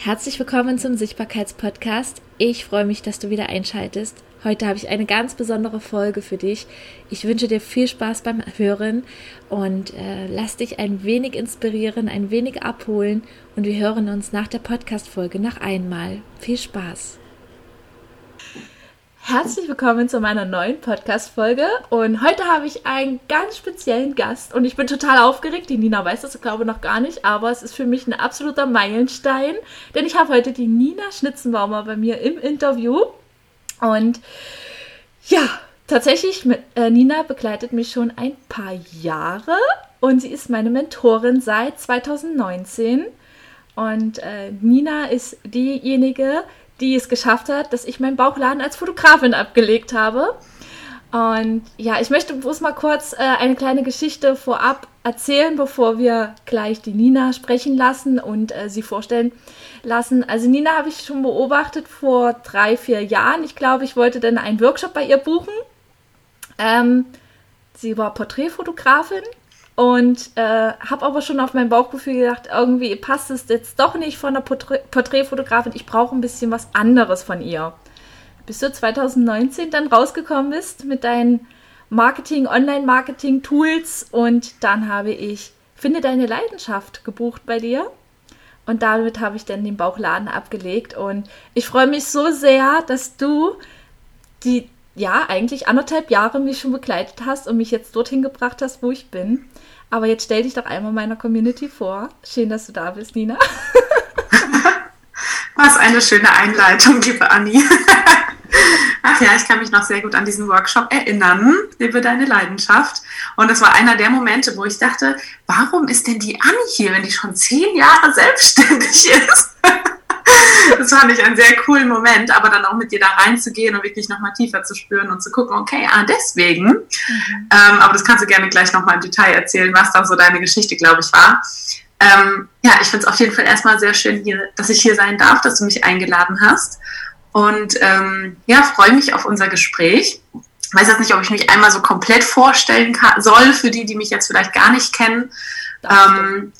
Herzlich willkommen zum Sichtbarkeitspodcast. Ich freue mich, dass du wieder einschaltest. Heute habe ich eine ganz besondere Folge für dich. Ich wünsche dir viel Spaß beim Hören und äh, lass dich ein wenig inspirieren, ein wenig abholen und wir hören uns nach der Podcast-Folge noch einmal. Viel Spaß! Herzlich willkommen zu meiner neuen Podcast-Folge. Und heute habe ich einen ganz speziellen Gast. Und ich bin total aufgeregt. Die Nina weiß das, glaube ich, noch gar nicht. Aber es ist für mich ein absoluter Meilenstein. Denn ich habe heute die Nina Schnitzenbaumer bei mir im Interview. Und ja, tatsächlich, mit, äh, Nina begleitet mich schon ein paar Jahre. Und sie ist meine Mentorin seit 2019. Und äh, Nina ist diejenige, die es geschafft hat, dass ich meinen Bauchladen als Fotografin abgelegt habe. Und ja, ich möchte bloß mal kurz äh, eine kleine Geschichte vorab erzählen, bevor wir gleich die Nina sprechen lassen und äh, sie vorstellen lassen. Also Nina habe ich schon beobachtet vor drei, vier Jahren. Ich glaube, ich wollte dann einen Workshop bei ihr buchen. Ähm, sie war Porträtfotografin und äh, habe aber schon auf mein Bauchgefühl gedacht, irgendwie passt es jetzt doch nicht von der Porträt Porträtfotografin. Ich brauche ein bisschen was anderes von ihr. Bis du 2019 dann rausgekommen bist mit deinen Marketing, Online-Marketing-Tools und dann habe ich Finde deine Leidenschaft gebucht bei dir. Und damit habe ich dann den Bauchladen abgelegt. Und ich freue mich so sehr, dass du die, ja, eigentlich anderthalb Jahre mich schon begleitet hast und mich jetzt dorthin gebracht hast, wo ich bin. Aber jetzt stell dich doch einmal meiner Community vor. Schön, dass du da bist, Nina. Was eine schöne Einleitung, liebe Anni. Ach ja, ich kann mich noch sehr gut an diesen Workshop erinnern, liebe deine Leidenschaft. Und es war einer der Momente, wo ich dachte, warum ist denn die Anni hier, wenn die schon zehn Jahre selbstständig ist? Das fand ich einen sehr coolen Moment, aber dann auch mit dir da reinzugehen und wirklich nochmal tiefer zu spüren und zu gucken, okay, ah, deswegen. Mhm. Ähm, aber das kannst du gerne gleich nochmal im Detail erzählen, was da so deine Geschichte, glaube ich, war. Ähm, ja, ich finde es auf jeden Fall erstmal sehr schön, hier, dass ich hier sein darf, dass du mich eingeladen hast. Und ähm, ja, freue mich auf unser Gespräch. Ich weiß jetzt nicht, ob ich mich einmal so komplett vorstellen kann, soll, für die, die mich jetzt vielleicht gar nicht kennen. Ähm,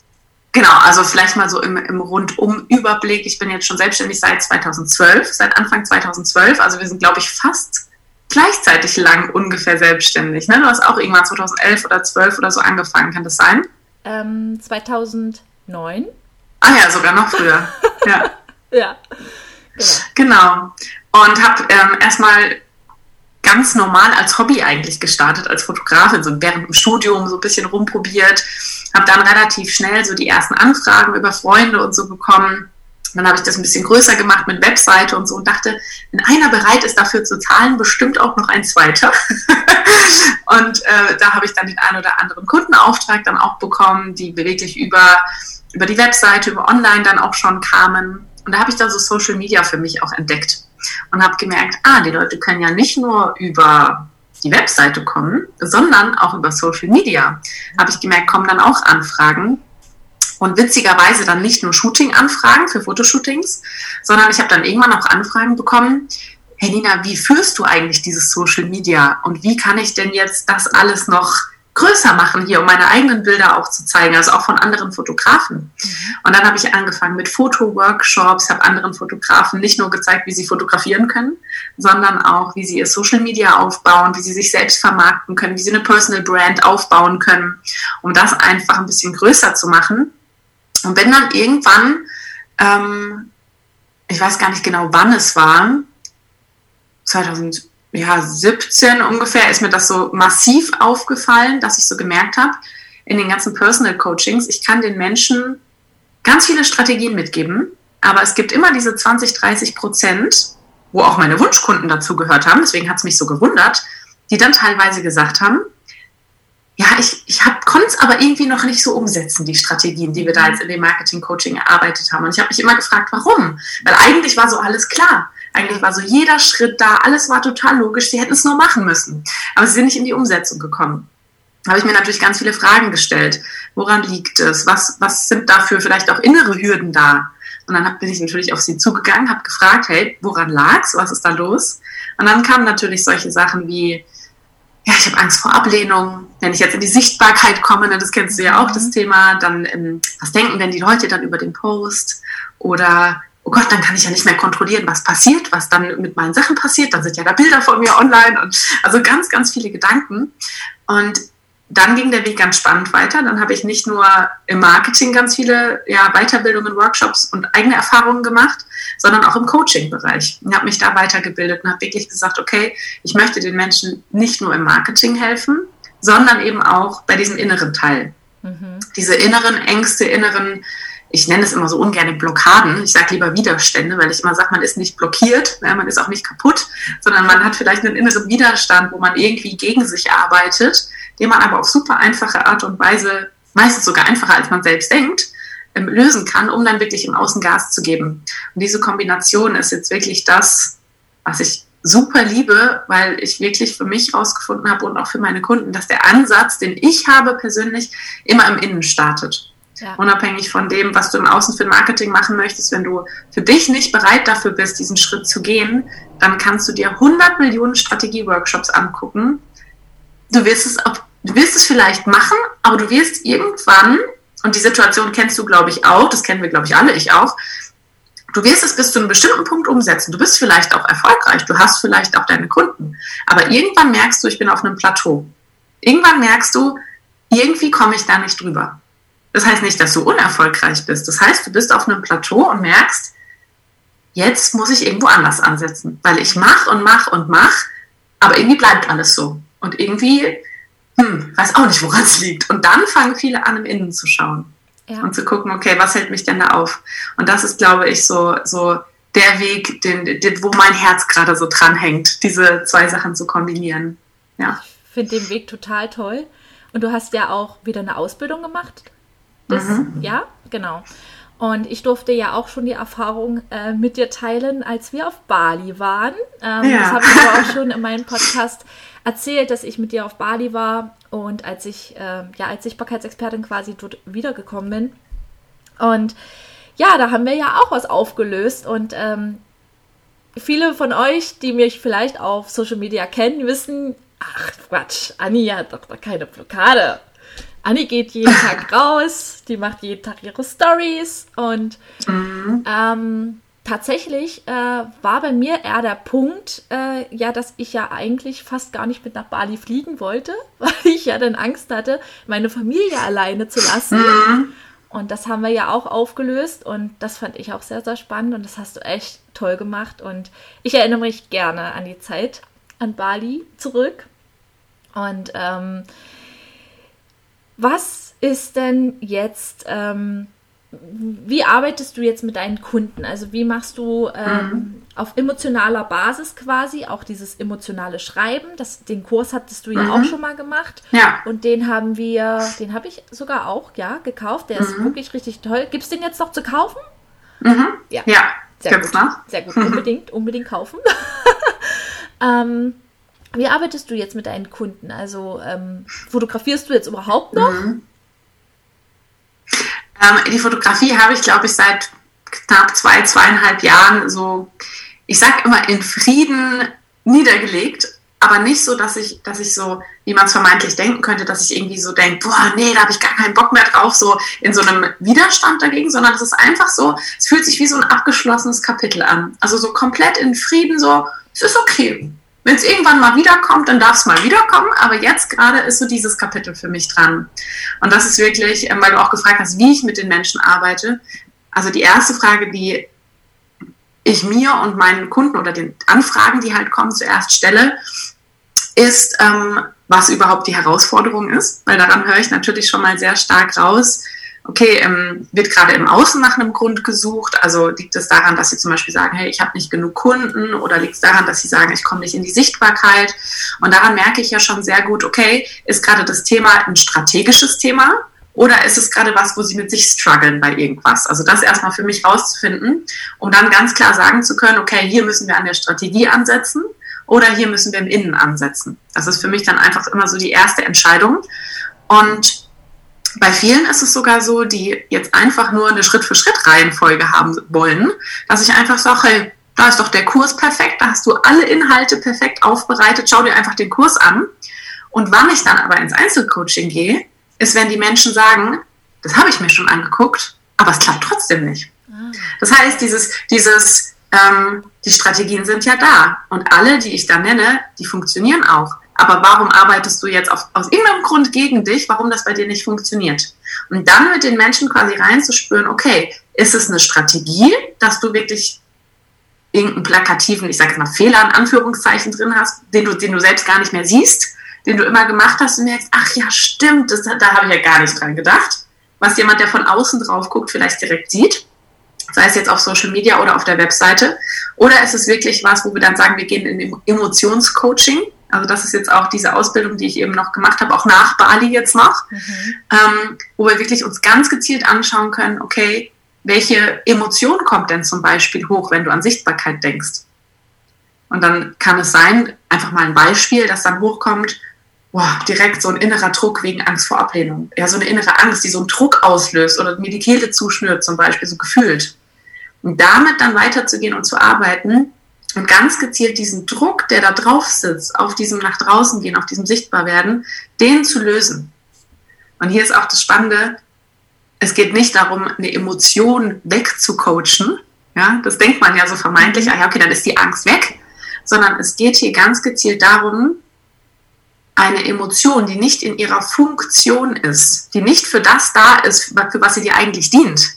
Genau, also vielleicht mal so im, im Rundum-Überblick. Ich bin jetzt schon selbstständig seit 2012, seit Anfang 2012. Also wir sind, glaube ich, fast gleichzeitig lang ungefähr selbstständig. Ne? Du hast auch irgendwann 2011 oder 12 oder so angefangen, kann das sein? Ähm, 2009. Ah ja, sogar noch früher. ja. ja. Genau. genau. Und habe ähm, erstmal ganz normal als Hobby eigentlich gestartet, als Fotografin, so während dem Studium so ein bisschen rumprobiert, habe dann relativ schnell so die ersten Anfragen über Freunde und so bekommen. Dann habe ich das ein bisschen größer gemacht mit Webseite und so und dachte, wenn einer bereit ist, dafür zu zahlen, bestimmt auch noch ein zweiter. und äh, da habe ich dann den einen oder anderen Kundenauftrag dann auch bekommen, die wirklich über, über die Webseite, über Online dann auch schon kamen. Und da habe ich dann so Social Media für mich auch entdeckt und habe gemerkt, ah, die Leute können ja nicht nur über die Webseite kommen, sondern auch über Social Media. Habe ich gemerkt, kommen dann auch Anfragen. Und witzigerweise dann nicht nur Shooting-Anfragen für Fotoshootings, sondern ich habe dann irgendwann auch Anfragen bekommen, hey Nina, wie führst du eigentlich dieses Social Media und wie kann ich denn jetzt das alles noch größer machen hier, um meine eigenen Bilder auch zu zeigen, also auch von anderen Fotografen. Mhm. Und dann habe ich angefangen mit Fotoworkshops, habe anderen Fotografen nicht nur gezeigt, wie sie fotografieren können, sondern auch, wie sie ihr Social Media aufbauen, wie sie sich selbst vermarkten können, wie sie eine Personal Brand aufbauen können, um das einfach ein bisschen größer zu machen. Und bin dann irgendwann, ähm, ich weiß gar nicht genau, wann es war, 2000 ja, 17 ungefähr ist mir das so massiv aufgefallen, dass ich so gemerkt habe, in den ganzen Personal Coachings, ich kann den Menschen ganz viele Strategien mitgeben, aber es gibt immer diese 20, 30 Prozent, wo auch meine Wunschkunden dazu gehört haben, deswegen hat es mich so gewundert, die dann teilweise gesagt haben, ja, ich, ich konnte es aber irgendwie noch nicht so umsetzen, die Strategien, die wir da jetzt in dem Marketing-Coaching erarbeitet haben. Und ich habe mich immer gefragt, warum? Weil eigentlich war so alles klar. Eigentlich war so jeder Schritt da, alles war total logisch, sie hätten es nur machen müssen. Aber sie sind nicht in die Umsetzung gekommen. Da habe ich mir natürlich ganz viele Fragen gestellt. Woran liegt es? Was, was sind dafür vielleicht auch innere Hürden da? Und dann bin ich natürlich auf sie zugegangen, habe gefragt, hey, woran lag's? Was ist da los? Und dann kamen natürlich solche Sachen wie, ja, ich habe Angst vor Ablehnung. Wenn ich jetzt in die Sichtbarkeit komme, ne, das kennst du ja auch, das mhm. Thema, dann, ähm, was denken denn die Leute dann über den Post? Oder oh Gott, dann kann ich ja nicht mehr kontrollieren, was passiert, was dann mit meinen Sachen passiert. Dann sind ja da Bilder von mir online und also ganz, ganz viele Gedanken. Und dann ging der Weg ganz spannend weiter. Dann habe ich nicht nur im Marketing ganz viele ja, Weiterbildungen, Workshops und eigene Erfahrungen gemacht, sondern auch im Coaching-Bereich. Ich habe mich da weitergebildet und habe wirklich gesagt, okay, ich möchte den Menschen nicht nur im Marketing helfen, sondern eben auch bei diesem inneren Teil. Mhm. Diese inneren Ängste, inneren ich nenne es immer so ungern Blockaden. Ich sage lieber Widerstände, weil ich immer sage, man ist nicht blockiert, ja, man ist auch nicht kaputt, sondern man hat vielleicht einen inneren Widerstand, wo man irgendwie gegen sich arbeitet, den man aber auf super einfache Art und Weise, meistens sogar einfacher als man selbst denkt, ähm, lösen kann, um dann wirklich im Außen Gas zu geben. Und diese Kombination ist jetzt wirklich das, was ich super liebe, weil ich wirklich für mich rausgefunden habe und auch für meine Kunden, dass der Ansatz, den ich habe persönlich, immer im Innen startet. Ja. Unabhängig von dem, was du im Außen für Marketing machen möchtest, wenn du für dich nicht bereit dafür bist, diesen Schritt zu gehen, dann kannst du dir 100 Millionen Strategie-Workshops angucken. Du wirst es, du wirst es vielleicht machen, aber du wirst irgendwann, und die Situation kennst du, glaube ich, auch, das kennen wir, glaube ich, alle, ich auch, du wirst es bis zu einem bestimmten Punkt umsetzen. Du bist vielleicht auch erfolgreich, du hast vielleicht auch deine Kunden, aber irgendwann merkst du, ich bin auf einem Plateau. Irgendwann merkst du, irgendwie komme ich da nicht drüber. Das heißt nicht, dass du unerfolgreich bist. Das heißt, du bist auf einem Plateau und merkst, jetzt muss ich irgendwo anders ansetzen, weil ich mache und mache und mache, aber irgendwie bleibt alles so. Und irgendwie, hm, weiß auch nicht, woran es liegt. Und dann fangen viele an, im Innen zu schauen ja. und zu gucken, okay, was hält mich denn da auf? Und das ist, glaube ich, so, so der Weg, den, den, wo mein Herz gerade so dranhängt, diese zwei Sachen zu kombinieren. Ja. Ich finde den Weg total toll. Und du hast ja auch wieder eine Ausbildung gemacht das, mhm. Ja, genau. Und ich durfte ja auch schon die Erfahrung äh, mit dir teilen, als wir auf Bali waren. Ähm, ja. Das habe ich aber auch schon in meinem Podcast erzählt, dass ich mit dir auf Bali war und als ich äh, ja als Sichtbarkeitsexpertin quasi dort wiedergekommen bin. Und ja, da haben wir ja auch was aufgelöst und ähm, viele von euch, die mich vielleicht auf Social Media kennen, wissen, ach Quatsch, Anni hat doch keine Blockade. Anni geht jeden Tag raus, die macht jeden Tag ihre Stories und mhm. ähm, tatsächlich äh, war bei mir eher der Punkt, äh, ja, dass ich ja eigentlich fast gar nicht mit nach Bali fliegen wollte, weil ich ja dann Angst hatte, meine Familie alleine zu lassen. Mhm. Und das haben wir ja auch aufgelöst und das fand ich auch sehr, sehr spannend und das hast du echt toll gemacht und ich erinnere mich gerne an die Zeit an Bali zurück. Und ähm, was ist denn jetzt, ähm, wie arbeitest du jetzt mit deinen Kunden? Also wie machst du ähm, mhm. auf emotionaler Basis quasi auch dieses emotionale Schreiben? Das, den Kurs hattest du ja mhm. auch schon mal gemacht. Ja. Und den haben wir, den habe ich sogar auch, ja, gekauft. Der mhm. ist wirklich richtig toll. Gibt es den jetzt noch zu kaufen? Mhm. Ja. ja. Sehr Gibt's gut. Noch? Sehr gut. Unbedingt, unbedingt kaufen. ähm, wie arbeitest du jetzt mit deinen Kunden? Also ähm, fotografierst du jetzt überhaupt noch? Mhm. Ähm, die Fotografie habe ich, glaube ich, seit knapp zwei, zweieinhalb Jahren so, ich sage immer, in Frieden niedergelegt. Aber nicht so, dass ich, dass ich so, wie man es vermeintlich denken könnte, dass ich irgendwie so denke, boah, nee, da habe ich gar keinen Bock mehr drauf, so in so einem Widerstand dagegen, sondern es ist einfach so, es fühlt sich wie so ein abgeschlossenes Kapitel an. Also so komplett in Frieden, so, es ist okay wenn es irgendwann mal wiederkommt, dann darf es mal wiederkommen. Aber jetzt gerade ist so dieses Kapitel für mich dran. Und das ist wirklich, ähm, weil du auch gefragt hast, wie ich mit den Menschen arbeite. Also die erste Frage, die ich mir und meinen Kunden oder den Anfragen, die halt kommen, zuerst stelle, ist, ähm, was überhaupt die Herausforderung ist. Weil daran höre ich natürlich schon mal sehr stark raus, okay, ähm, wird gerade im Außen nach einem Grund gesucht? Also liegt es daran, dass Sie zum Beispiel sagen, hey, ich habe nicht genug Kunden oder liegt es daran, dass Sie sagen, ich komme nicht in die Sichtbarkeit? Und daran merke ich ja schon sehr gut, okay, ist gerade das Thema ein strategisches Thema? Oder ist es gerade was, wo sie mit sich strugglen bei irgendwas? Also das erstmal für mich rauszufinden, um dann ganz klar sagen zu können, okay, hier müssen wir an der Strategie ansetzen oder hier müssen wir im Innen ansetzen. Das ist für mich dann einfach immer so die erste Entscheidung. Und bei vielen ist es sogar so, die jetzt einfach nur eine Schritt-für-Schritt-Reihenfolge haben wollen, dass ich einfach sage, hey, da ist doch der Kurs perfekt, da hast du alle Inhalte perfekt aufbereitet, schau dir einfach den Kurs an. Und wann ich dann aber ins Einzelcoaching gehe, ist, wenn die Menschen sagen, das habe ich mir schon angeguckt, aber es klappt trotzdem nicht. Ah. Das heißt, dieses, dieses, ähm, die Strategien sind ja da und alle, die ich da nenne, die funktionieren auch. Aber warum arbeitest du jetzt auf, aus irgendeinem Grund gegen dich, warum das bei dir nicht funktioniert? Und dann mit den Menschen quasi reinzuspüren, okay, ist es eine Strategie, dass du wirklich irgendeinen plakativen, ich sage mal Fehler in Anführungszeichen drin hast, den du, den du selbst gar nicht mehr siehst, den du immer gemacht hast und merkst, ach ja, stimmt, das, da habe ich ja gar nicht dran gedacht, was jemand, der von außen drauf guckt, vielleicht direkt sieht, sei es jetzt auf Social Media oder auf der Webseite, oder ist es wirklich was, wo wir dann sagen, wir gehen in Emotionscoaching, also das ist jetzt auch diese Ausbildung, die ich eben noch gemacht habe, auch nach Bali jetzt noch, mhm. ähm, wo wir wirklich uns ganz gezielt anschauen können, okay, welche Emotion kommt denn zum Beispiel hoch, wenn du an Sichtbarkeit denkst? Und dann kann es sein, einfach mal ein Beispiel, dass dann hochkommt, boah, direkt so ein innerer Druck wegen Angst vor Ablehnung. Ja, so eine innere Angst, die so einen Druck auslöst oder mir die Kehle zuschnürt zum Beispiel, so gefühlt. Und damit dann weiterzugehen und zu arbeiten und ganz gezielt diesen Druck, der da drauf sitzt, auf diesem nach draußen gehen, auf diesem Sichtbarwerden, den zu lösen. Und hier ist auch das Spannende, es geht nicht darum, eine Emotion wegzucoachen. Ja, das denkt man ja so vermeintlich, ah ja, okay, dann ist die Angst weg. Sondern es geht hier ganz gezielt darum, eine Emotion, die nicht in ihrer Funktion ist, die nicht für das da ist, für was sie dir eigentlich dient,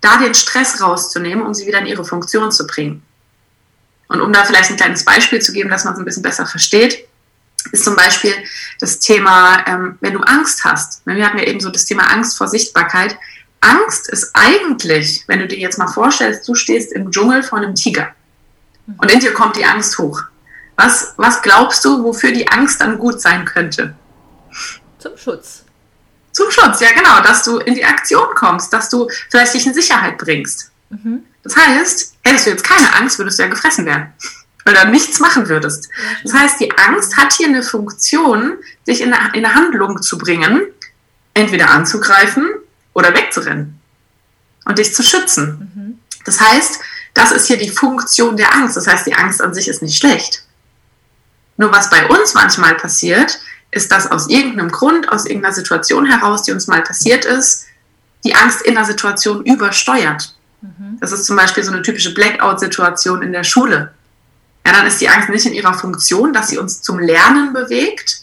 da den Stress rauszunehmen, um sie wieder in ihre Funktion zu bringen. Und um da vielleicht ein kleines Beispiel zu geben, dass man es ein bisschen besser versteht, ist zum Beispiel das Thema, ähm, wenn du Angst hast. Ne, wir hatten ja eben so das Thema Angst vor Sichtbarkeit. Angst ist eigentlich, wenn du dir jetzt mal vorstellst, du stehst im Dschungel vor einem Tiger und in dir kommt die Angst hoch. Was, was glaubst du, wofür die Angst dann gut sein könnte? Zum Schutz. Zum Schutz, ja genau, dass du in die Aktion kommst, dass du vielleicht dich in Sicherheit bringst. Mhm. Das heißt, hättest du jetzt keine Angst, würdest du ja gefressen werden du nichts machen würdest. Das heißt, die Angst hat hier eine Funktion, dich in eine, in eine Handlung zu bringen, entweder anzugreifen oder wegzurennen und dich zu schützen. Das heißt, das ist hier die Funktion der Angst. Das heißt, die Angst an sich ist nicht schlecht. Nur was bei uns manchmal passiert, ist, dass aus irgendeinem Grund, aus irgendeiner Situation heraus, die uns mal passiert ist, die Angst in der Situation übersteuert. Mhm. Das ist zum Beispiel so eine typische Blackout-Situation in der Schule ja, dann ist die Angst nicht in ihrer Funktion, dass sie uns zum Lernen bewegt,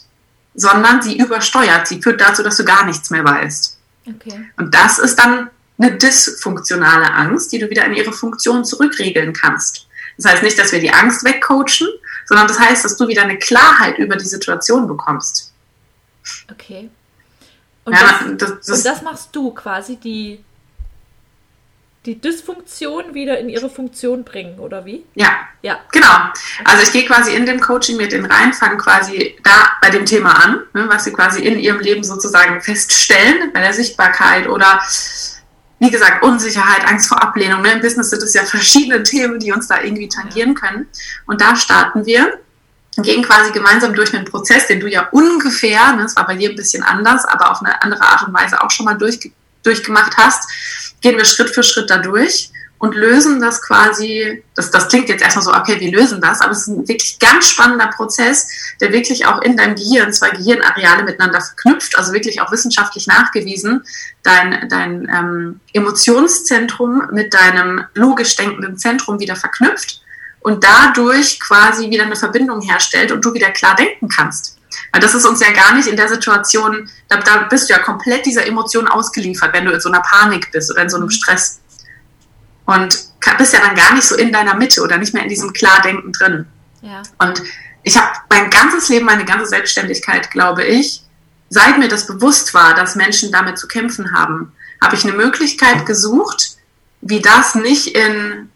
sondern sie übersteuert. Sie führt dazu, dass du gar nichts mehr weißt. Okay. Und das ist dann eine dysfunktionale Angst, die du wieder in ihre Funktion zurückregeln kannst. Das heißt nicht, dass wir die Angst wegcoachen, sondern das heißt, dass du wieder eine Klarheit über die Situation bekommst. Okay. Und, ja, das, das, das, und das machst du quasi, die die Dysfunktion wieder in ihre Funktion bringen, oder wie? Ja. Ja. Genau. Also ich gehe quasi in dem Coaching mit den rein, fange quasi da bei dem Thema an, ne, was sie quasi in ihrem Leben sozusagen feststellen, bei der Sichtbarkeit oder wie gesagt, Unsicherheit, Angst vor Ablehnung. Ne? Im Business sind es ja verschiedene Themen, die uns da irgendwie tangieren können. Und da starten wir gehen quasi gemeinsam durch einen Prozess, den du ja ungefähr, ne, es war bei dir ein bisschen anders, aber auf eine andere Art und Weise auch schon mal durch, durchgemacht hast, gehen wir Schritt für Schritt da durch und lösen das quasi, das, das klingt jetzt erstmal so, okay, wir lösen das, aber es ist ein wirklich ganz spannender Prozess, der wirklich auch in deinem Gehirn zwei Gehirnareale miteinander verknüpft, also wirklich auch wissenschaftlich nachgewiesen, dein, dein ähm, Emotionszentrum mit deinem logisch denkenden Zentrum wieder verknüpft und dadurch quasi wieder eine Verbindung herstellt und du wieder klar denken kannst. Weil das ist uns ja gar nicht in der Situation, da, da bist du ja komplett dieser Emotion ausgeliefert, wenn du in so einer Panik bist oder in so einem Stress. Und bist ja dann gar nicht so in deiner Mitte oder nicht mehr in diesem Klardenken drin. Ja. Und ich habe mein ganzes Leben, meine ganze Selbstständigkeit, glaube ich, seit mir das bewusst war, dass Menschen damit zu kämpfen haben, habe ich eine Möglichkeit gesucht, wie das nicht in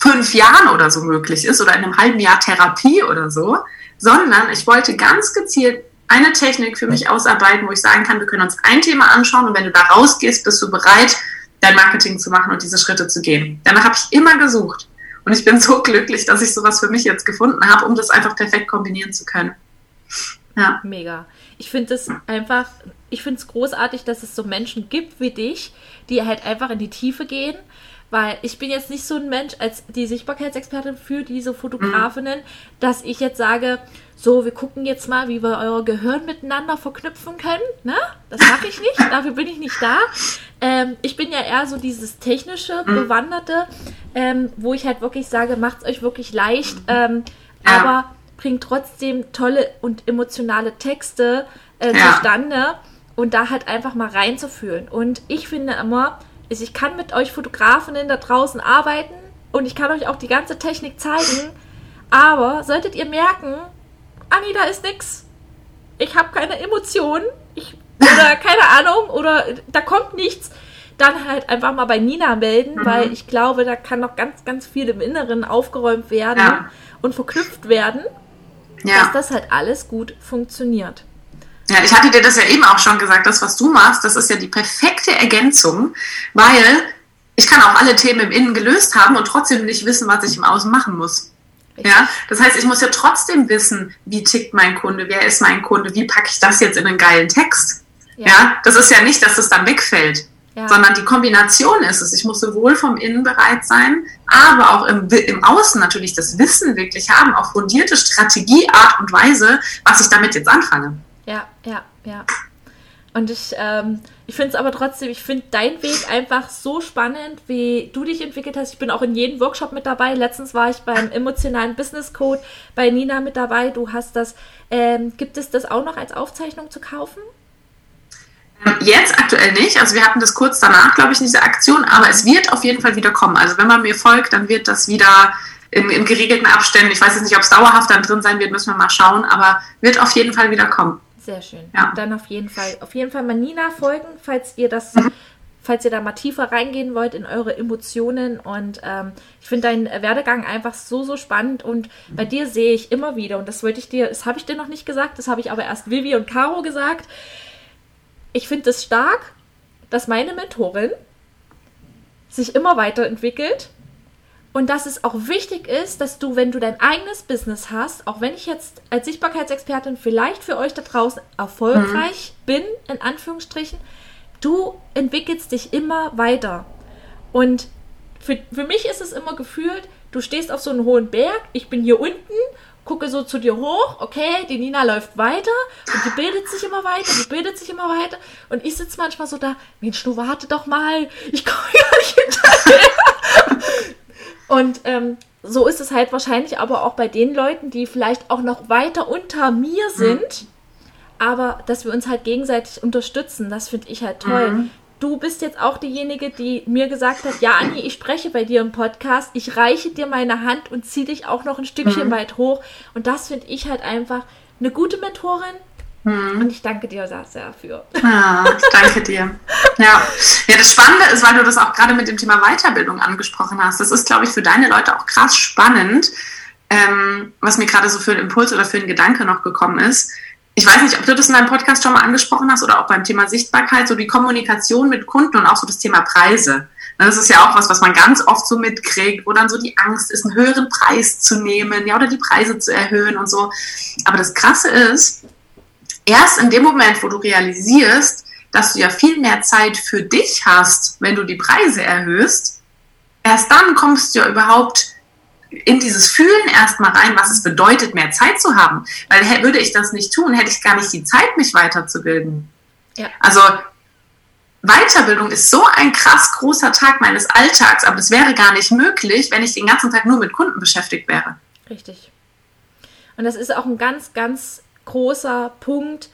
fünf Jahren oder so möglich ist oder in einem halben Jahr Therapie oder so, sondern ich wollte ganz gezielt eine Technik für mich ausarbeiten, wo ich sagen kann, wir können uns ein Thema anschauen und wenn du da rausgehst, bist du bereit, dein Marketing zu machen und diese Schritte zu gehen. Danach habe ich immer gesucht und ich bin so glücklich, dass ich sowas für mich jetzt gefunden habe, um das einfach perfekt kombinieren zu können. Ja. Mega. Ich finde es einfach, ich finde es großartig, dass es so Menschen gibt wie dich, die halt einfach in die Tiefe gehen weil ich bin jetzt nicht so ein Mensch als die Sichtbarkeitsexpertin für diese Fotografinnen, mhm. dass ich jetzt sage, so, wir gucken jetzt mal, wie wir euer Gehirn miteinander verknüpfen können. Ne? Das mache ich nicht, dafür bin ich nicht da. Ähm, ich bin ja eher so dieses technische, mhm. bewanderte, ähm, wo ich halt wirklich sage, macht es euch wirklich leicht, mhm. ähm, ja. aber bringt trotzdem tolle und emotionale Texte äh, ja. zustande und da halt einfach mal reinzufühlen. Und ich finde immer, ich kann mit euch Fotografinnen da draußen arbeiten und ich kann euch auch die ganze Technik zeigen, aber solltet ihr merken, Anni, da ist nix, ich habe keine Emotionen, ich, oder keine Ahnung, oder da kommt nichts, dann halt einfach mal bei Nina melden, mhm. weil ich glaube, da kann noch ganz, ganz viel im Inneren aufgeräumt werden ja. und verknüpft werden, ja. dass das halt alles gut funktioniert. Ja, ich hatte dir das ja eben auch schon gesagt, das, was du machst, das ist ja die perfekte Ergänzung, weil ich kann auch alle Themen im Innen gelöst haben und trotzdem nicht wissen, was ich im Außen machen muss. Ja, das heißt, ich muss ja trotzdem wissen, wie tickt mein Kunde, wer ist mein Kunde, wie packe ich das jetzt in einen geilen Text. Ja, ja das ist ja nicht, dass das dann wegfällt, ja. sondern die Kombination ist es. Ich muss sowohl vom Innen bereit sein, aber auch im, im Außen natürlich das Wissen wirklich haben, auch fundierte Strategie, Art und Weise, was ich damit jetzt anfange. Ja, ja, ja. Und ich, ähm, ich finde es aber trotzdem, ich finde deinen Weg einfach so spannend, wie du dich entwickelt hast. Ich bin auch in jedem Workshop mit dabei. Letztens war ich beim emotionalen Business Code bei Nina mit dabei. Du hast das. Ähm, gibt es das auch noch als Aufzeichnung zu kaufen? Ähm, jetzt aktuell nicht. Also wir hatten das kurz danach, glaube ich, in dieser Aktion, aber es wird auf jeden Fall wieder kommen. Also wenn man mir folgt, dann wird das wieder in, in geregelten Abständen. Ich weiß jetzt nicht, ob es dauerhaft dann drin sein wird, müssen wir mal schauen, aber wird auf jeden Fall wieder kommen. Sehr schön. Ja. Dann auf jeden Fall, auf jeden Fall mal Nina folgen, falls ihr das, mhm. falls ihr da mal tiefer reingehen wollt in eure Emotionen. Und ähm, ich finde deinen Werdegang einfach so, so spannend. Und bei dir sehe ich immer wieder, und das wollte ich dir, das habe ich dir noch nicht gesagt, das habe ich aber erst Vivi und Caro gesagt. Ich finde es stark, dass meine Mentorin sich immer weiterentwickelt und dass es auch wichtig ist, dass du, wenn du dein eigenes Business hast, auch wenn ich jetzt als Sichtbarkeitsexpertin vielleicht für euch da draußen erfolgreich mhm. bin, in Anführungsstrichen, du entwickelst dich immer weiter. Und für, für mich ist es immer gefühlt, du stehst auf so einem hohen Berg, ich bin hier unten, gucke so zu dir hoch, okay, die Nina läuft weiter und die bildet sich immer weiter, die bildet sich immer weiter und ich sitze manchmal so da, Mensch, du warte doch mal, ich komme ja nicht hinterher. Und ähm, so ist es halt wahrscheinlich aber auch bei den Leuten, die vielleicht auch noch weiter unter mir mhm. sind. Mhm. Aber dass wir uns halt gegenseitig unterstützen, das finde ich halt toll. Mhm. Du bist jetzt auch diejenige, die mir gesagt hat, ja, Anni, ich spreche bei dir im Podcast, ich reiche dir meine Hand und ziehe dich auch noch ein Stückchen mhm. weit hoch. Und das finde ich halt einfach eine gute Mentorin, hm. Und ich danke dir sehr, sehr dafür. Ja, ich danke dir. Ja. ja, das Spannende ist, weil du das auch gerade mit dem Thema Weiterbildung angesprochen hast, das ist, glaube ich, für deine Leute auch krass spannend, ähm, was mir gerade so für einen Impuls oder für einen Gedanke noch gekommen ist. Ich weiß nicht, ob du das in deinem Podcast schon mal angesprochen hast oder auch beim Thema Sichtbarkeit, so die Kommunikation mit Kunden und auch so das Thema Preise. Das ist ja auch was, was man ganz oft so mitkriegt, wo dann so die Angst ist, einen höheren Preis zu nehmen, ja, oder die Preise zu erhöhen und so. Aber das Krasse ist, erst in dem Moment, wo du realisierst, dass du ja viel mehr Zeit für dich hast, wenn du die Preise erhöhst, erst dann kommst du ja überhaupt in dieses Fühlen erstmal rein, was es bedeutet, mehr Zeit zu haben. Weil würde ich das nicht tun, hätte ich gar nicht die Zeit, mich weiterzubilden. Ja. Also Weiterbildung ist so ein krass großer Tag meines Alltags, aber es wäre gar nicht möglich, wenn ich den ganzen Tag nur mit Kunden beschäftigt wäre. Richtig. Und das ist auch ein ganz, ganz großer Punkt,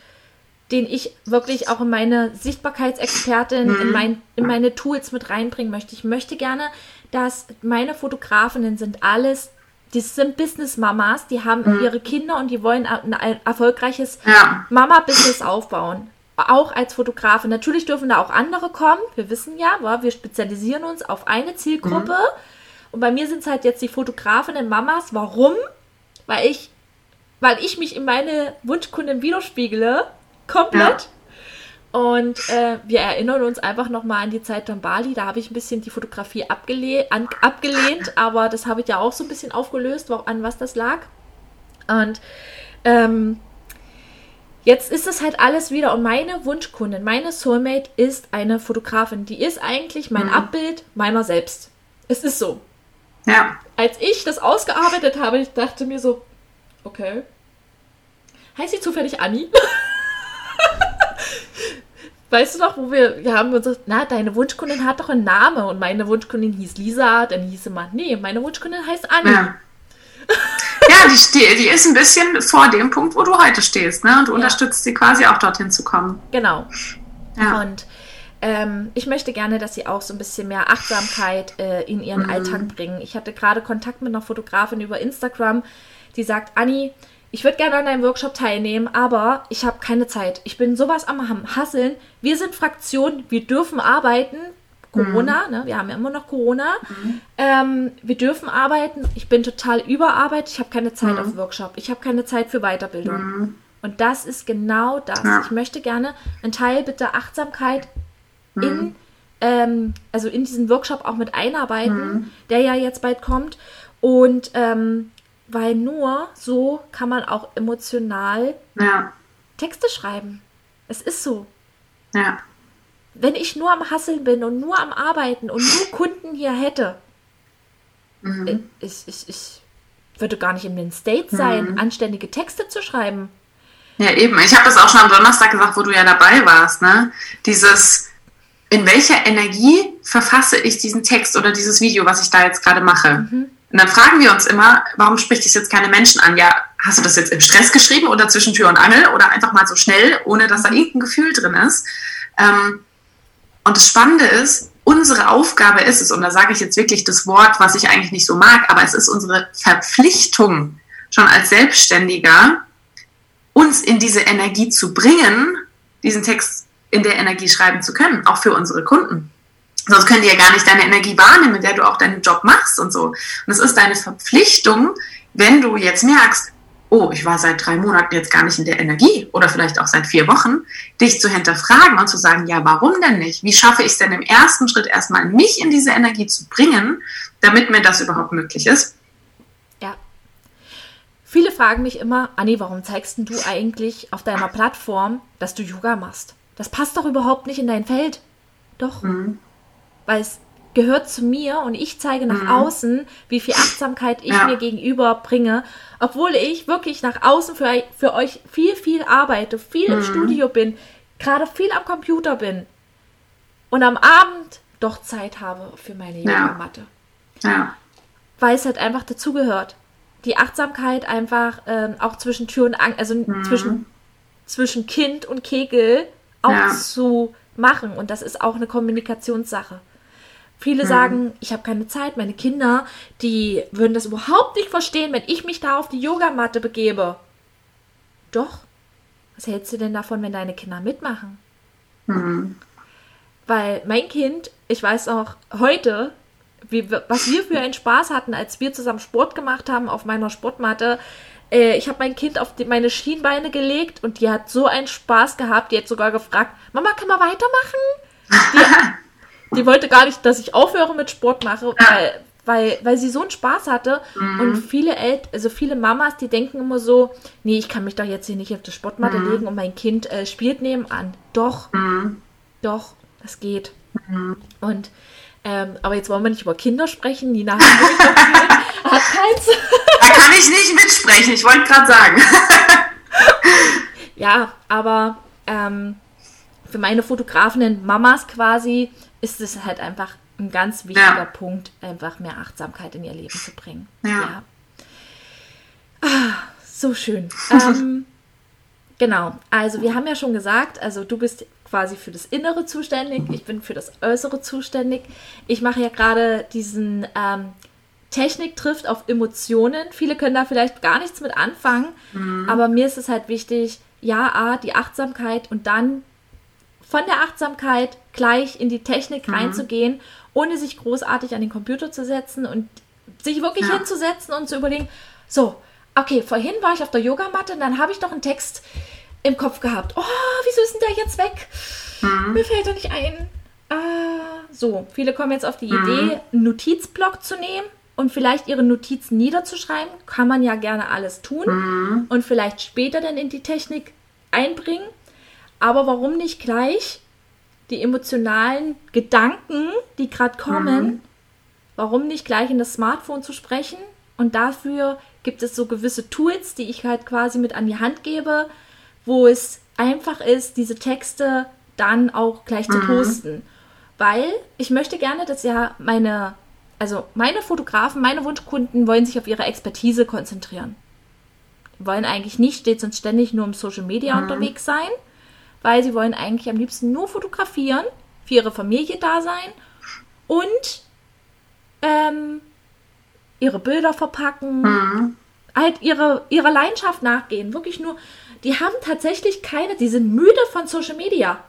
den ich wirklich auch in meine Sichtbarkeitsexpertin, mhm. in, mein, in meine Tools mit reinbringen möchte. Ich möchte gerne, dass meine Fotografinnen sind alles, die sind Business-Mamas, die haben mhm. ihre Kinder und die wollen ein erfolgreiches ja. Mama-Business aufbauen. Auch als Fotografin. Natürlich dürfen da auch andere kommen. Wir wissen ja, wir spezialisieren uns auf eine Zielgruppe. Mhm. Und bei mir sind es halt jetzt die Fotografinnen Mamas. Warum? Weil ich weil ich mich in meine Wunschkunden widerspiegle. Komplett. Ja. Und äh, wir erinnern uns einfach nochmal an die Zeit von Bali. Da habe ich ein bisschen die Fotografie abgele an, abgelehnt, aber das habe ich ja auch so ein bisschen aufgelöst, an was das lag. Und ähm, jetzt ist es halt alles wieder. Und meine Wunschkundin, meine Soulmate ist eine Fotografin. Die ist eigentlich mein mhm. Abbild meiner selbst. Es ist so. Ja. Als ich das ausgearbeitet habe, ich dachte mir so, okay. Heißt sie zufällig Anni? weißt du noch, wo wir, wir haben uns gesagt, na, deine Wunschkundin hat doch einen Namen und meine Wunschkundin hieß Lisa, dann hieß mal, nee, meine Wunschkundin heißt Anni. Ja. ja, die, ste die ist ein bisschen vor dem Punkt, wo du heute stehst, ne? Und du ja. unterstützt sie quasi auch dorthin zu kommen. Genau. Ja. Und ähm, ich möchte gerne, dass sie auch so ein bisschen mehr Achtsamkeit äh, in ihren mhm. Alltag bringen. Ich hatte gerade Kontakt mit einer Fotografin über Instagram, die sagt, Anni, ich würde gerne an deinem Workshop teilnehmen, aber ich habe keine Zeit. Ich bin sowas am Hasseln. Wir sind Fraktion, wir dürfen arbeiten. Corona, mhm. ne? wir haben ja immer noch Corona. Mhm. Ähm, wir dürfen arbeiten. Ich bin total überarbeitet. Ich habe keine Zeit mhm. auf Workshop. Ich habe keine Zeit für Weiterbildung. Mhm. Und das ist genau das. Ja. Ich möchte gerne einen Teil bitte Achtsamkeit in, mhm. ähm, also in diesen Workshop auch mit einarbeiten, mhm. der ja jetzt bald kommt. Und ähm, weil nur so kann man auch emotional ja. Texte schreiben. Es ist so. Ja. Wenn ich nur am Hasseln bin und nur am Arbeiten und nur Kunden hier hätte, mhm. Äh, ich, ich, ich würde gar nicht in den State sein, mhm. anständige Texte zu schreiben. Ja, eben. Ich habe das auch schon am Donnerstag gesagt, wo du ja dabei warst, ne? Dieses, in welcher Energie verfasse ich diesen Text oder dieses Video, was ich da jetzt gerade mache? Mhm. Und dann fragen wir uns immer, warum spricht es jetzt keine Menschen an? Ja, hast du das jetzt im Stress geschrieben oder zwischen Tür und Angel oder einfach mal so schnell, ohne dass da irgendein Gefühl drin ist? Ähm, und das Spannende ist, unsere Aufgabe ist es, und da sage ich jetzt wirklich das Wort, was ich eigentlich nicht so mag, aber es ist unsere Verpflichtung, schon als Selbstständiger, uns in diese Energie zu bringen, diesen Text in der Energie schreiben zu können, auch für unsere Kunden. Sonst können die ja gar nicht deine Energie wahrnehmen, mit der du auch deinen Job machst und so. Und es ist deine Verpflichtung, wenn du jetzt merkst, oh, ich war seit drei Monaten jetzt gar nicht in der Energie oder vielleicht auch seit vier Wochen, dich zu hinterfragen und zu sagen, ja, warum denn nicht? Wie schaffe ich es denn im ersten Schritt erstmal, mich in diese Energie zu bringen, damit mir das überhaupt möglich ist? Ja. Viele fragen mich immer, Anni, warum zeigst du eigentlich auf deiner Plattform, dass du Yoga machst? Das passt doch überhaupt nicht in dein Feld. Doch. Mhm weil es gehört zu mir und ich zeige nach mhm. außen, wie viel Achtsamkeit ich ja. mir gegenüber bringe, obwohl ich wirklich nach außen für, für euch viel, viel arbeite, viel mhm. im Studio bin, gerade viel am Computer bin und am Abend doch Zeit habe für meine ja. Yogamatte. Ja. Weil es halt einfach dazugehört. Die Achtsamkeit einfach ähm, auch zwischen Tür und Angel, also mhm. zwischen, zwischen Kind und Kegel auch ja. zu machen. Und das ist auch eine Kommunikationssache. Viele hm. sagen, ich habe keine Zeit. Meine Kinder, die würden das überhaupt nicht verstehen, wenn ich mich da auf die Yogamatte begebe. Doch. Was hältst du denn davon, wenn deine Kinder mitmachen? Hm. Weil mein Kind, ich weiß auch heute, wie, was wir für einen Spaß hatten, als wir zusammen Sport gemacht haben auf meiner Sportmatte. Äh, ich habe mein Kind auf die, meine Schienbeine gelegt und die hat so einen Spaß gehabt. Die hat sogar gefragt, Mama, kann man weitermachen? Die, die wollte gar nicht, dass ich aufhöre mit Sport mache, weil, weil, weil sie so einen Spaß hatte. Mhm. Und viele Eltern, also viele Mamas, die denken immer so, nee, ich kann mich doch jetzt hier nicht auf die Sportmatte mhm. legen und mein Kind äh, spielt nebenan. Doch, mhm. doch, das geht. Mhm. Und ähm, aber jetzt wollen wir nicht über Kinder sprechen. Nina hat, hat keins. Da kann ich nicht mitsprechen, ich wollte gerade sagen. ja, aber ähm, für meine Fotografinnen Mamas quasi ist es halt einfach ein ganz wichtiger ja. Punkt, einfach mehr Achtsamkeit in ihr Leben zu bringen. Ja. ja. Ah, so schön. ähm, genau, also wir haben ja schon gesagt, also du bist quasi für das Innere zuständig, ich bin für das Äußere zuständig. Ich mache ja gerade diesen ähm, Technik trifft auf Emotionen. Viele können da vielleicht gar nichts mit anfangen, mhm. aber mir ist es halt wichtig, ja, A, die Achtsamkeit und dann von der Achtsamkeit gleich in die Technik mhm. reinzugehen, ohne sich großartig an den Computer zu setzen und sich wirklich ja. hinzusetzen und zu überlegen, so, okay, vorhin war ich auf der Yogamatte und dann habe ich doch einen Text im Kopf gehabt. Oh, wieso ist denn der jetzt weg? Mhm. Mir fällt er nicht ein. Ah, so, viele kommen jetzt auf die mhm. Idee, einen Notizblock zu nehmen und vielleicht ihre Notizen niederzuschreiben. Kann man ja gerne alles tun mhm. und vielleicht später dann in die Technik einbringen. Aber warum nicht gleich die emotionalen Gedanken, die gerade kommen, mhm. warum nicht gleich in das Smartphone zu sprechen? Und dafür gibt es so gewisse Tools, die ich halt quasi mit an die Hand gebe, wo es einfach ist, diese Texte dann auch gleich zu mhm. posten. Weil ich möchte gerne, dass ja meine, also meine Fotografen, meine Wunschkunden wollen sich auf ihre Expertise konzentrieren. Die wollen eigentlich nicht stets und ständig nur im Social Media mhm. unterwegs sein, weil sie wollen eigentlich am liebsten nur fotografieren, für ihre Familie da sein und ähm, ihre Bilder verpacken, mhm. halt ihre, ihrer Leidenschaft nachgehen. Wirklich nur, die haben tatsächlich keine, die sind müde von Social Media.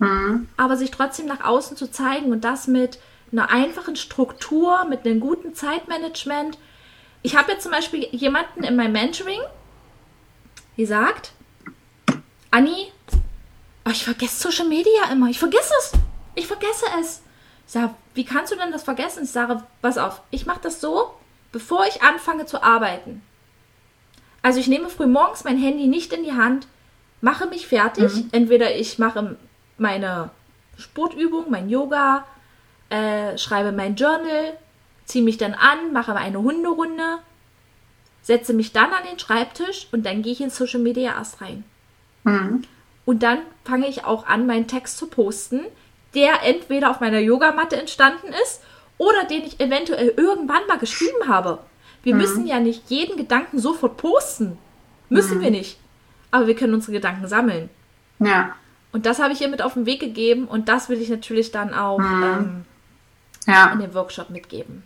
Mhm. Aber sich trotzdem nach außen zu zeigen und das mit einer einfachen Struktur, mit einem guten Zeitmanagement. Ich habe jetzt zum Beispiel jemanden in meinem Mentoring, die sagt, Anni, oh, ich vergesse Social Media immer. Ich vergesse es. Ich vergesse es. Ich sage, wie kannst du denn das vergessen? Ich sage, pass auf, ich mache das so, bevor ich anfange zu arbeiten. Also ich nehme früh morgens mein Handy nicht in die Hand, mache mich fertig. Mhm. Entweder ich mache meine Sportübung, mein Yoga, äh, schreibe mein Journal, ziehe mich dann an, mache eine Hunderunde, setze mich dann an den Schreibtisch und dann gehe ich in Social Media erst rein. Mhm. Und dann fange ich auch an, meinen Text zu posten, der entweder auf meiner Yogamatte entstanden ist oder den ich eventuell irgendwann mal geschrieben habe. Wir mhm. müssen ja nicht jeden Gedanken sofort posten. Müssen mhm. wir nicht. Aber wir können unsere Gedanken sammeln. Ja. Und das habe ich ihr mit auf den Weg gegeben und das will ich natürlich dann auch mhm. ähm, ja. in dem Workshop mitgeben.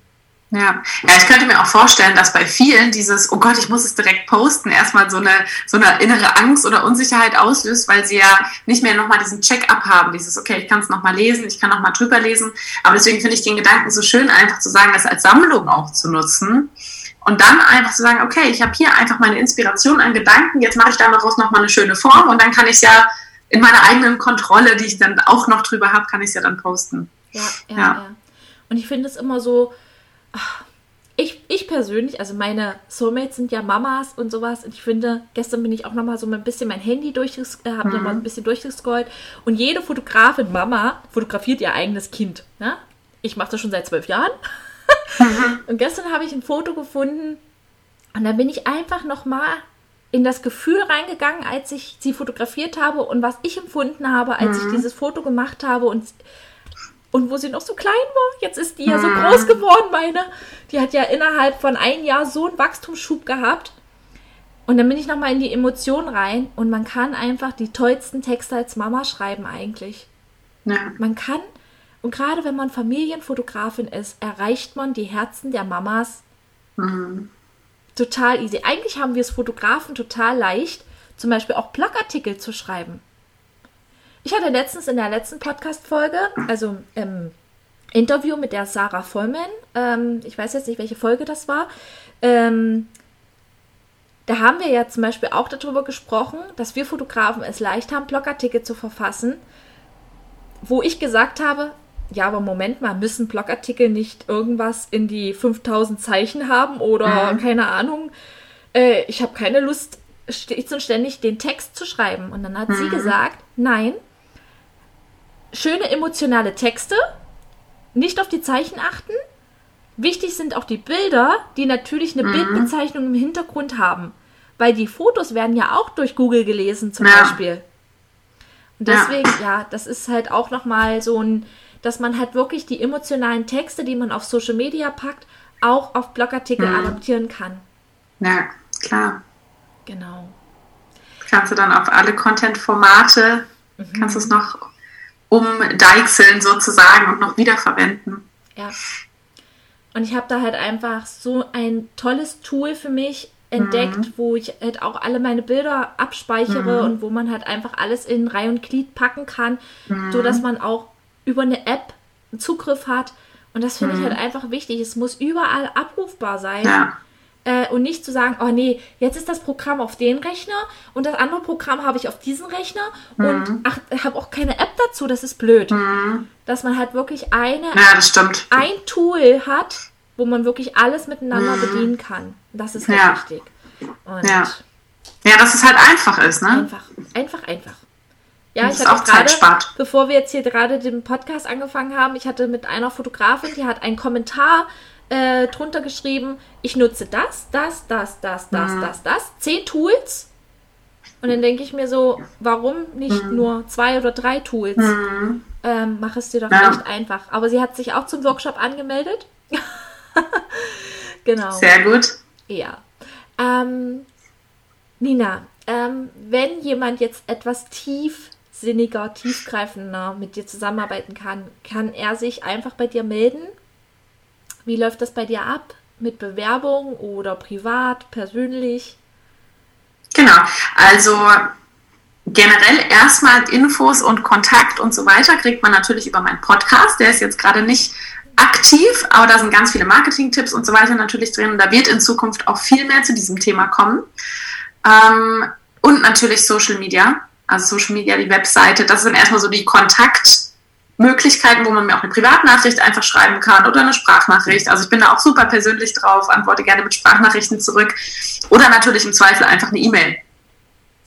Ja. ja, ich könnte mir auch vorstellen, dass bei vielen dieses, oh Gott, ich muss es direkt posten, erstmal so eine, so eine innere Angst oder Unsicherheit auslöst, weil sie ja nicht mehr nochmal diesen Check-up haben, dieses, okay, ich kann es nochmal lesen, ich kann nochmal drüber lesen. Aber deswegen finde ich den Gedanken so schön, einfach zu sagen, das als Sammlung auch zu nutzen. Und dann einfach zu sagen, okay, ich habe hier einfach meine Inspiration an Gedanken, jetzt mache ich daraus nochmal eine schöne Form und dann kann ich es ja in meiner eigenen Kontrolle, die ich dann auch noch drüber habe, kann ich es ja dann posten. Ja, ja, ja. ja. Und ich finde es immer so, ich, ich persönlich, also meine Soulmates sind ja Mamas und sowas. Und ich finde, gestern bin ich auch nochmal so ein bisschen mein Handy durch, äh, habe mhm. nochmal ein bisschen durchgescrollt. Und jede Fotografin, Mama, fotografiert ihr eigenes Kind. Ne? Ich mache das schon seit zwölf Jahren. Mhm. Und gestern habe ich ein Foto gefunden. Und da bin ich einfach nochmal in das Gefühl reingegangen, als ich sie fotografiert habe und was ich empfunden habe, als mhm. ich dieses Foto gemacht habe und und wo sie noch so klein war, jetzt ist die ja so mhm. groß geworden, meine. Die hat ja innerhalb von einem Jahr so einen Wachstumsschub gehabt. Und dann bin ich nochmal in die Emotion rein und man kann einfach die tollsten Texte als Mama schreiben eigentlich. Ja. Man kann, und gerade wenn man Familienfotografin ist, erreicht man die Herzen der Mamas mhm. total easy. Eigentlich haben wir es Fotografen total leicht, zum Beispiel auch Blogartikel zu schreiben. Ich hatte letztens in der letzten Podcast-Folge, also im Interview mit der Sarah Vollmann, ähm, ich weiß jetzt nicht, welche Folge das war, ähm, da haben wir ja zum Beispiel auch darüber gesprochen, dass wir Fotografen es leicht haben, Blogartikel zu verfassen, wo ich gesagt habe, ja, aber Moment mal, müssen Blogartikel nicht irgendwas in die 5000 Zeichen haben oder mhm. keine Ahnung. Äh, ich habe keine Lust, stets und ständig den Text zu schreiben. Und dann hat mhm. sie gesagt, nein, schöne emotionale Texte, nicht auf die Zeichen achten. Wichtig sind auch die Bilder, die natürlich eine mhm. Bildbezeichnung im Hintergrund haben. Weil die Fotos werden ja auch durch Google gelesen, zum ja. Beispiel. Und deswegen, ja. ja, das ist halt auch nochmal so ein, dass man halt wirklich die emotionalen Texte, die man auf Social Media packt, auch auf Blogartikel mhm. adaptieren kann. Ja, klar. Genau. Kannst du dann auf alle Content-Formate, mhm. kannst du es noch umdeichseln sozusagen und noch wiederverwenden. Ja. Und ich habe da halt einfach so ein tolles Tool für mich entdeckt, mhm. wo ich halt auch alle meine Bilder abspeichere mhm. und wo man halt einfach alles in Reihe und Glied packen kann, mhm. so dass man auch über eine App Zugriff hat. Und das finde ich halt mhm. einfach wichtig. Es muss überall abrufbar sein. Ja. Und nicht zu sagen, oh nee, jetzt ist das Programm auf den Rechner und das andere Programm habe ich auf diesen Rechner mhm. und ach, habe auch keine App dazu, das ist blöd. Mhm. Dass man halt wirklich eine, ja, ein Tool hat, wo man wirklich alles miteinander mhm. bedienen kann. Das ist halt ja. wichtig. Und ja. ja, dass es halt einfach ist, ne? Einfach, einfach, einfach. Ja, ich hatte gerade, bevor wir jetzt hier gerade den Podcast angefangen haben, ich hatte mit einer Fotografin, die hat einen Kommentar äh, drunter geschrieben, ich nutze das, das, das, das, das, mhm. das, das, zehn Tools. Und dann denke ich mir so, warum nicht mhm. nur zwei oder drei Tools? Mhm. Ähm, mach es dir doch ja. recht einfach. Aber sie hat sich auch zum Workshop angemeldet. genau. Sehr gut. Ja. Ähm, Nina, ähm, wenn jemand jetzt etwas tiefsinniger, tiefgreifender mit dir zusammenarbeiten kann, kann er sich einfach bei dir melden? Wie läuft das bei dir ab? Mit Bewerbung oder privat, persönlich? Genau, also generell erstmal Infos und Kontakt und so weiter kriegt man natürlich über meinen Podcast. Der ist jetzt gerade nicht aktiv, aber da sind ganz viele Marketing-Tipps und so weiter natürlich drin. Da wird in Zukunft auch viel mehr zu diesem Thema kommen. Ähm, und natürlich Social Media, also Social Media, die Webseite. Das sind erstmal so die Kontaktmöglichkeiten, wo man mir auch eine Privatnachricht einfach schreiben kann oder eine Sprachnachricht. Also ich bin da auch super persönlich drauf, antworte gerne mit Sprachnachrichten zurück oder natürlich im Zweifel einfach eine E-Mail.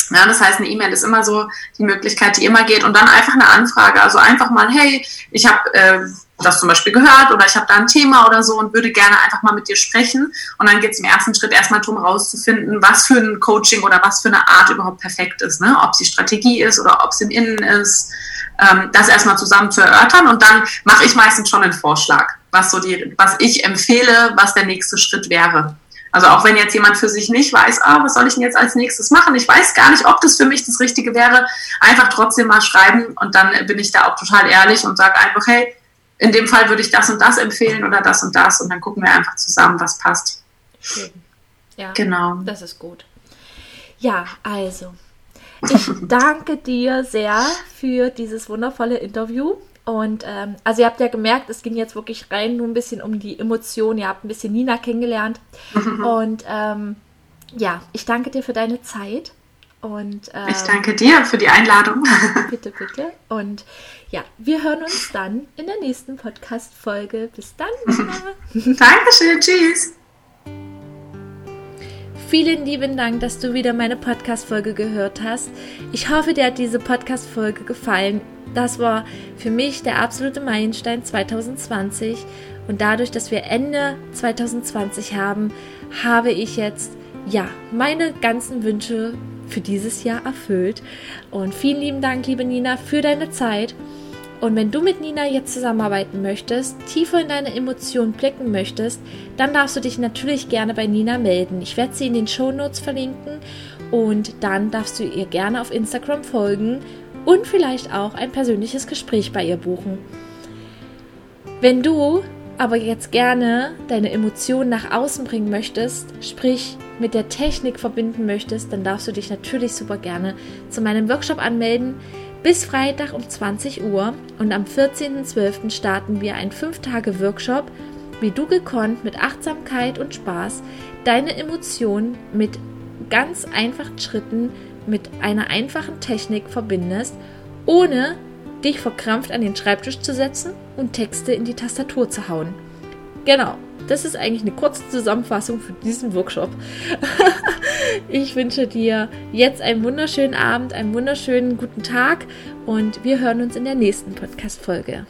Ja, das heißt, eine E-Mail ist immer so die Möglichkeit, die immer geht und dann einfach eine Anfrage. Also einfach mal, hey, ich habe äh, das zum Beispiel gehört oder ich habe da ein Thema oder so und würde gerne einfach mal mit dir sprechen. Und dann geht es im ersten Schritt erstmal darum, rauszufinden, was für ein Coaching oder was für eine Art überhaupt perfekt ist. Ne? Ob es die Strategie ist oder ob es im Innen ist. Ähm, das erstmal zusammen zu erörtern und dann mache ich meistens schon einen Vorschlag, was so die, was ich empfehle, was der nächste Schritt wäre. Also auch wenn jetzt jemand für sich nicht weiß, ah, was soll ich denn jetzt als nächstes machen? Ich weiß gar nicht, ob das für mich das Richtige wäre. Einfach trotzdem mal schreiben und dann bin ich da auch total ehrlich und sage einfach, hey, in dem Fall würde ich das und das empfehlen oder das und das und dann gucken wir einfach zusammen, was passt. Schön. Ja, genau. Das ist gut. Ja, also, ich danke dir sehr für dieses wundervolle Interview. Und ähm, also ihr habt ja gemerkt, es ging jetzt wirklich rein nur ein bisschen um die Emotionen. Ihr habt ein bisschen Nina kennengelernt. Und ähm, ja, ich danke dir für deine Zeit. Und, ähm, ich danke dir für die Einladung. bitte, bitte. Und ja, wir hören uns dann in der nächsten Podcast-Folge. Bis dann. Dankeschön. Tschüss. Vielen lieben Dank, dass du wieder meine Podcast-Folge gehört hast. Ich hoffe, dir hat diese Podcast-Folge gefallen. Das war für mich der absolute Meilenstein 2020. Und dadurch, dass wir Ende 2020 haben, habe ich jetzt ja meine ganzen Wünsche für dieses Jahr erfüllt. Und vielen lieben Dank, liebe Nina, für deine Zeit. Und wenn du mit Nina jetzt zusammenarbeiten möchtest, tiefer in deine Emotionen blicken möchtest, dann darfst du dich natürlich gerne bei Nina melden. Ich werde sie in den Show Notes verlinken und dann darfst du ihr gerne auf Instagram folgen und vielleicht auch ein persönliches Gespräch bei ihr buchen. Wenn du aber jetzt gerne deine Emotionen nach außen bringen möchtest, sprich mit der Technik verbinden möchtest, dann darfst du dich natürlich super gerne zu meinem Workshop anmelden bis Freitag um 20 Uhr und am 14.12. starten wir einen 5-Tage-Workshop, wie du gekonnt mit Achtsamkeit und Spaß deine Emotionen mit ganz einfachen Schritten, mit einer einfachen Technik verbindest, ohne dich verkrampft an den Schreibtisch zu setzen und Texte in die Tastatur zu hauen. Genau, das ist eigentlich eine kurze Zusammenfassung für diesen Workshop. ich wünsche dir jetzt einen wunderschönen Abend, einen wunderschönen guten Tag und wir hören uns in der nächsten Podcast-Folge.